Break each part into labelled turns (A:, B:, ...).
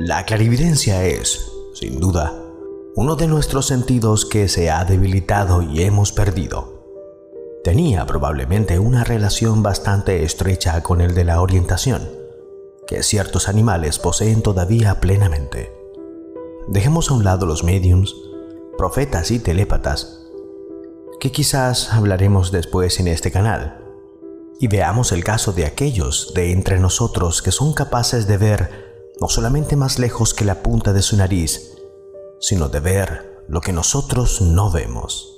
A: La clarividencia es, sin duda, uno de nuestros sentidos que se ha debilitado y hemos perdido. Tenía probablemente una relación bastante estrecha con el de la orientación, que ciertos animales poseen todavía plenamente. Dejemos a un lado los mediums, profetas y telépatas, que quizás hablaremos después en este canal, y veamos el caso de aquellos de entre nosotros que son capaces de ver no solamente más lejos que la punta de su nariz, sino de ver lo que nosotros no vemos.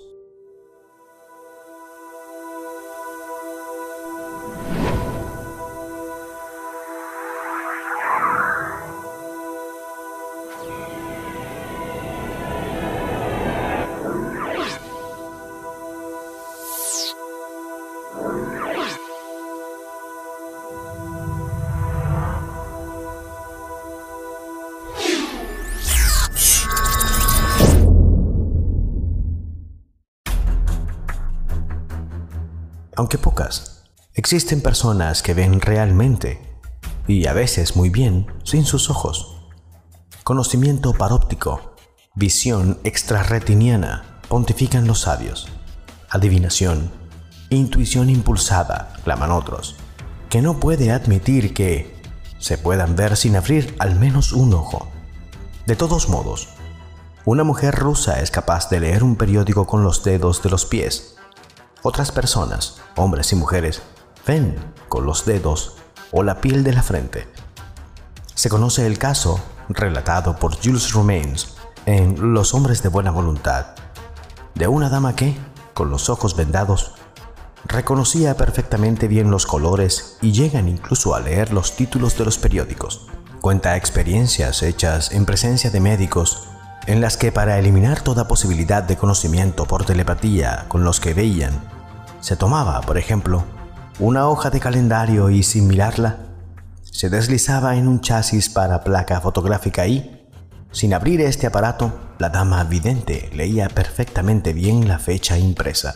A: Aunque pocas. Existen personas que ven realmente, y a veces muy bien, sin sus ojos. Conocimiento paróptico, visión extrarretiniana, pontifican los sabios. Adivinación, intuición impulsada, claman otros, que no puede admitir que se puedan ver sin abrir al menos un ojo. De todos modos, una mujer rusa es capaz de leer un periódico con los dedos de los pies otras personas, hombres y mujeres, ven con los dedos o la piel de la frente. Se conoce el caso relatado por Jules Romains en Los hombres de buena voluntad, de una dama que, con los ojos vendados, reconocía perfectamente bien los colores y llegan incluso a leer los títulos de los periódicos. Cuenta experiencias hechas en presencia de médicos en las que para eliminar toda posibilidad de conocimiento por telepatía con los que veían, se tomaba, por ejemplo, una hoja de calendario y sin mirarla, se deslizaba en un chasis para placa fotográfica y, sin abrir este aparato, la dama vidente leía perfectamente bien la fecha impresa.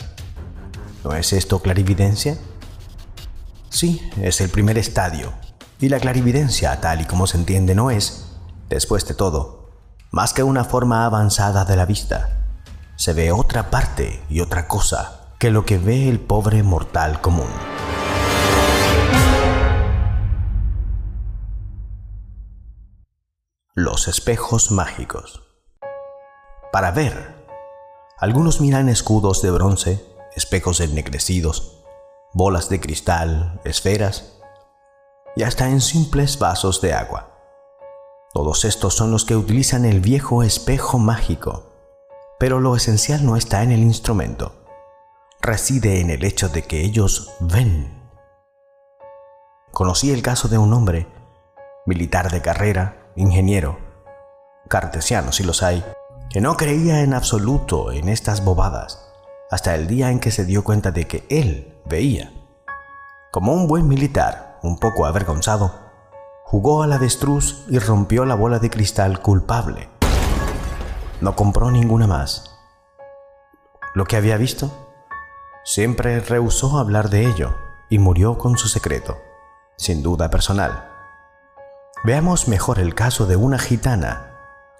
A: ¿No es esto clarividencia? Sí, es el primer estadio, y la clarividencia, tal y como se entiende, no es, después de todo, más que una forma avanzada de la vista. Se ve otra parte y otra cosa que lo que ve el pobre mortal común. Los espejos mágicos. Para ver, algunos miran escudos de bronce, espejos ennegrecidos, bolas de cristal, esferas y hasta en simples vasos de agua. Todos estos son los que utilizan el viejo espejo mágico, pero lo esencial no está en el instrumento, reside en el hecho de que ellos ven. Conocí el caso de un hombre, militar de carrera, ingeniero, cartesiano si los hay, que no creía en absoluto en estas bobadas, hasta el día en que se dio cuenta de que él veía. Como un buen militar, un poco avergonzado, jugó al avestruz y rompió la bola de cristal culpable. No compró ninguna más. Lo que había visto, siempre rehusó hablar de ello y murió con su secreto, sin duda personal. Veamos mejor el caso de una gitana,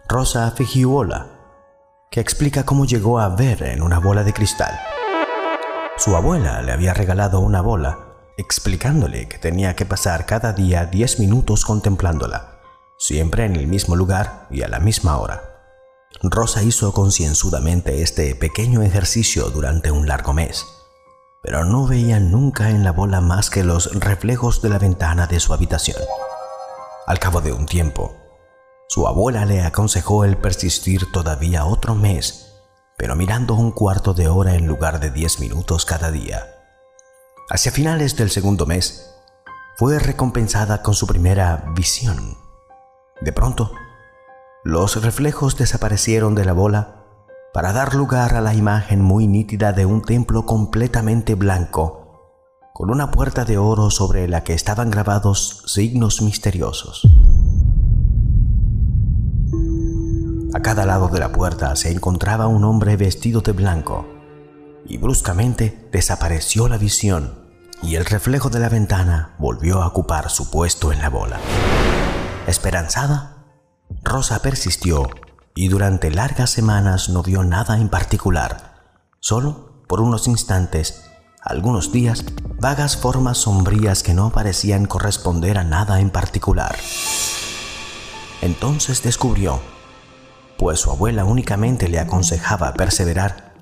A: Rosa Figiola, que explica cómo llegó a ver en una bola de cristal. Su abuela le había regalado una bola explicándole que tenía que pasar cada día 10 minutos contemplándola, siempre en el mismo lugar y a la misma hora. Rosa hizo concienzudamente este pequeño ejercicio durante un largo mes, pero no veía nunca en la bola más que los reflejos de la ventana de su habitación. Al cabo de un tiempo, su abuela le aconsejó el persistir todavía otro mes, pero mirando un cuarto de hora en lugar de 10 minutos cada día. Hacia finales del segundo mes, fue recompensada con su primera visión. De pronto, los reflejos desaparecieron de la bola para dar lugar a la imagen muy nítida de un templo completamente blanco, con una puerta de oro sobre la que estaban grabados signos misteriosos. A cada lado de la puerta se encontraba un hombre vestido de blanco, y bruscamente desapareció la visión y el reflejo de la ventana volvió a ocupar su puesto en la bola. Esperanzada, Rosa persistió y durante largas semanas no vio nada en particular, solo por unos instantes, algunos días, vagas formas sombrías que no parecían corresponder a nada en particular. Entonces descubrió, pues su abuela únicamente le aconsejaba perseverar,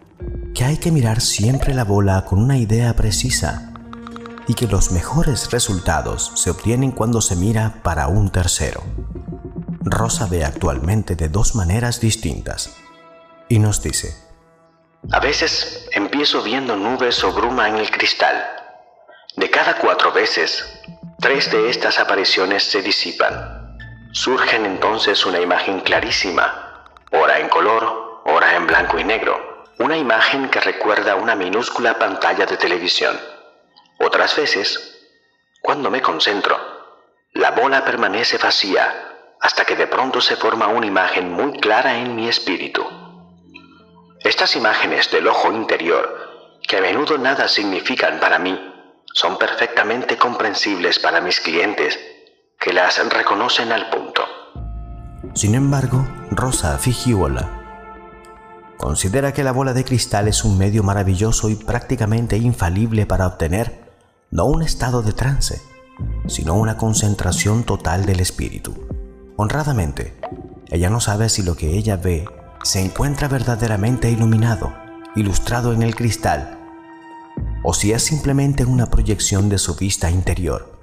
A: que hay que mirar siempre la bola con una idea precisa y que los mejores resultados se obtienen cuando se mira para un tercero. Rosa ve actualmente de dos maneras distintas y nos dice,
B: a veces empiezo viendo nubes o bruma en el cristal. De cada cuatro veces, tres de estas apariciones se disipan. Surgen entonces una imagen clarísima, ora en color, ora en blanco y negro, una imagen que recuerda una minúscula pantalla de televisión. Otras veces, cuando me concentro, la bola permanece vacía hasta que de pronto se forma una imagen muy clara en mi espíritu. Estas imágenes del ojo interior, que a menudo nada significan para mí, son perfectamente comprensibles para mis clientes, que las reconocen al punto.
A: Sin embargo, Rosa Figiola considera que la bola de cristal es un medio maravilloso y prácticamente infalible para obtener no un estado de trance, sino una concentración total del espíritu. Honradamente, ella no sabe si lo que ella ve se encuentra verdaderamente iluminado, ilustrado en el cristal, o si es simplemente una proyección de su vista interior.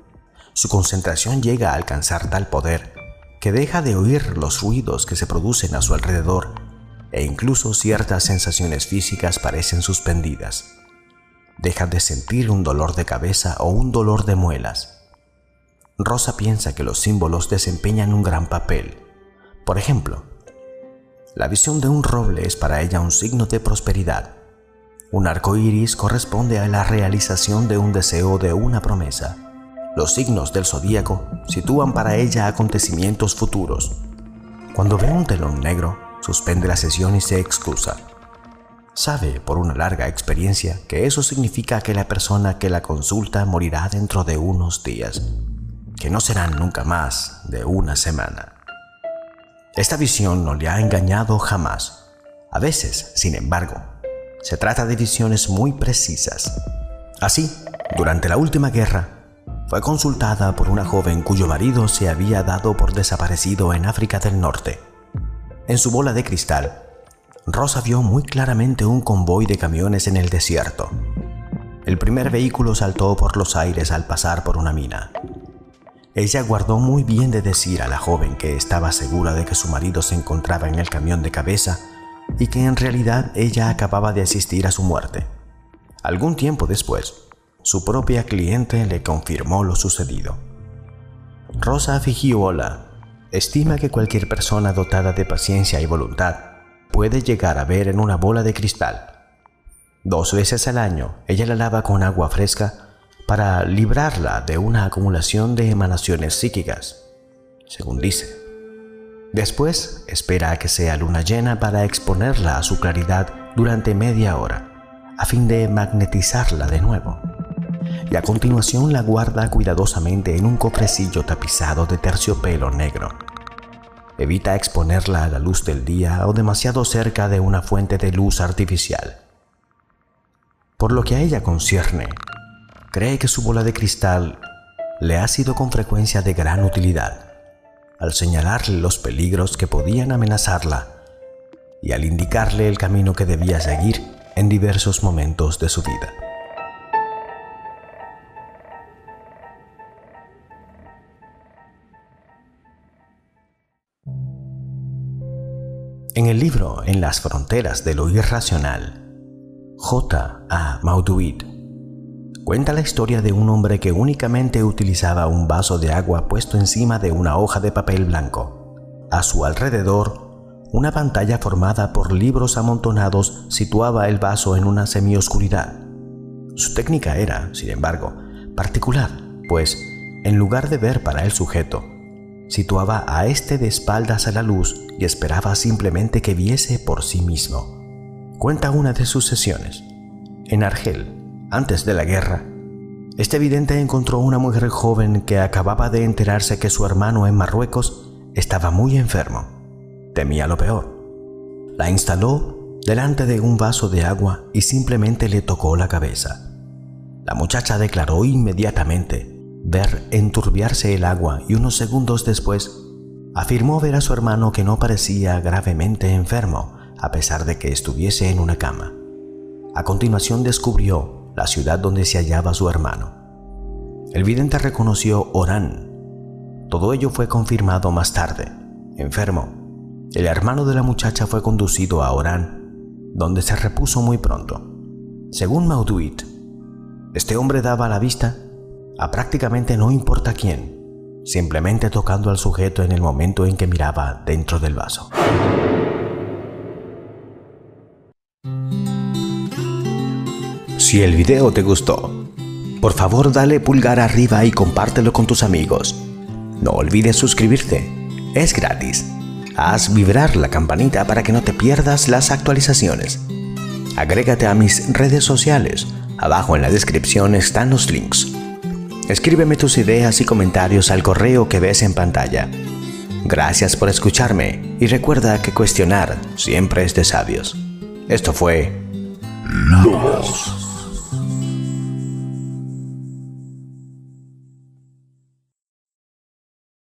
A: Su concentración llega a alcanzar tal poder que deja de oír los ruidos que se producen a su alrededor e incluso ciertas sensaciones físicas parecen suspendidas. Deja de sentir un dolor de cabeza o un dolor de muelas Rosa piensa que los símbolos desempeñan un gran papel. Por ejemplo, la visión de un roble es para ella un signo de prosperidad. Un arco iris corresponde a la realización de un deseo de una promesa. Los signos del zodíaco sitúan para ella acontecimientos futuros. Cuando ve un telón negro, suspende la sesión y se excusa. Sabe por una larga experiencia que eso significa que la persona que la consulta morirá dentro de unos días que no serán nunca más de una semana. Esta visión no le ha engañado jamás. A veces, sin embargo, se trata de visiones muy precisas. Así, durante la última guerra, fue consultada por una joven cuyo marido se había dado por desaparecido en África del Norte. En su bola de cristal, Rosa vio muy claramente un convoy de camiones en el desierto. El primer vehículo saltó por los aires al pasar por una mina. Ella guardó muy bien de decir a la joven que estaba segura de que su marido se encontraba en el camión de cabeza y que en realidad ella acababa de asistir a su muerte. Algún tiempo después, su propia cliente le confirmó lo sucedido. Rosa Figiola estima que cualquier persona dotada de paciencia y voluntad puede llegar a ver en una bola de cristal. Dos veces al año ella la lava con agua fresca para librarla de una acumulación de emanaciones psíquicas, según dice. Después espera a que sea luna llena para exponerla a su claridad durante media hora, a fin de magnetizarla de nuevo. Y a continuación la guarda cuidadosamente en un cofrecillo tapizado de terciopelo negro. Evita exponerla a la luz del día o demasiado cerca de una fuente de luz artificial. Por lo que a ella concierne, cree que su bola de cristal le ha sido con frecuencia de gran utilidad, al señalarle los peligros que podían amenazarla y al indicarle el camino que debía seguir en diversos momentos de su vida. En el libro En las fronteras de lo irracional, J. A. Mauduit cuenta la historia de un hombre que únicamente utilizaba un vaso de agua puesto encima de una hoja de papel blanco. A su alrededor, una pantalla formada por libros amontonados situaba el vaso en una semioscuridad. Su técnica era, sin embargo, particular, pues, en lugar de ver para el sujeto, situaba a éste de espaldas a la luz y esperaba simplemente que viese por sí mismo. Cuenta una de sus sesiones. En Argel, antes de la guerra, este vidente encontró una mujer joven que acababa de enterarse que su hermano en Marruecos estaba muy enfermo. Temía lo peor. La instaló delante de un vaso de agua y simplemente le tocó la cabeza. La muchacha declaró inmediatamente ver enturbiarse el agua y unos segundos después afirmó ver a su hermano que no parecía gravemente enfermo a pesar de que estuviese en una cama. A continuación descubrió la ciudad donde se hallaba su hermano. El vidente reconoció Orán. Todo ello fue confirmado más tarde. Enfermo, el hermano de la muchacha fue conducido a Orán, donde se repuso muy pronto. Según Mauduit, este hombre daba la vista a prácticamente no importa quién, simplemente tocando al sujeto en el momento en que miraba dentro del vaso. Si el video te gustó, por favor dale pulgar arriba y compártelo con tus amigos. No olvides suscribirte, es gratis. Haz vibrar la campanita para que no te pierdas las actualizaciones. Agrégate a mis redes sociales, abajo en la descripción están los links. Escríbeme tus ideas y comentarios al correo que ves en pantalla. Gracias por escucharme y recuerda que cuestionar siempre es de sabios. Esto fue.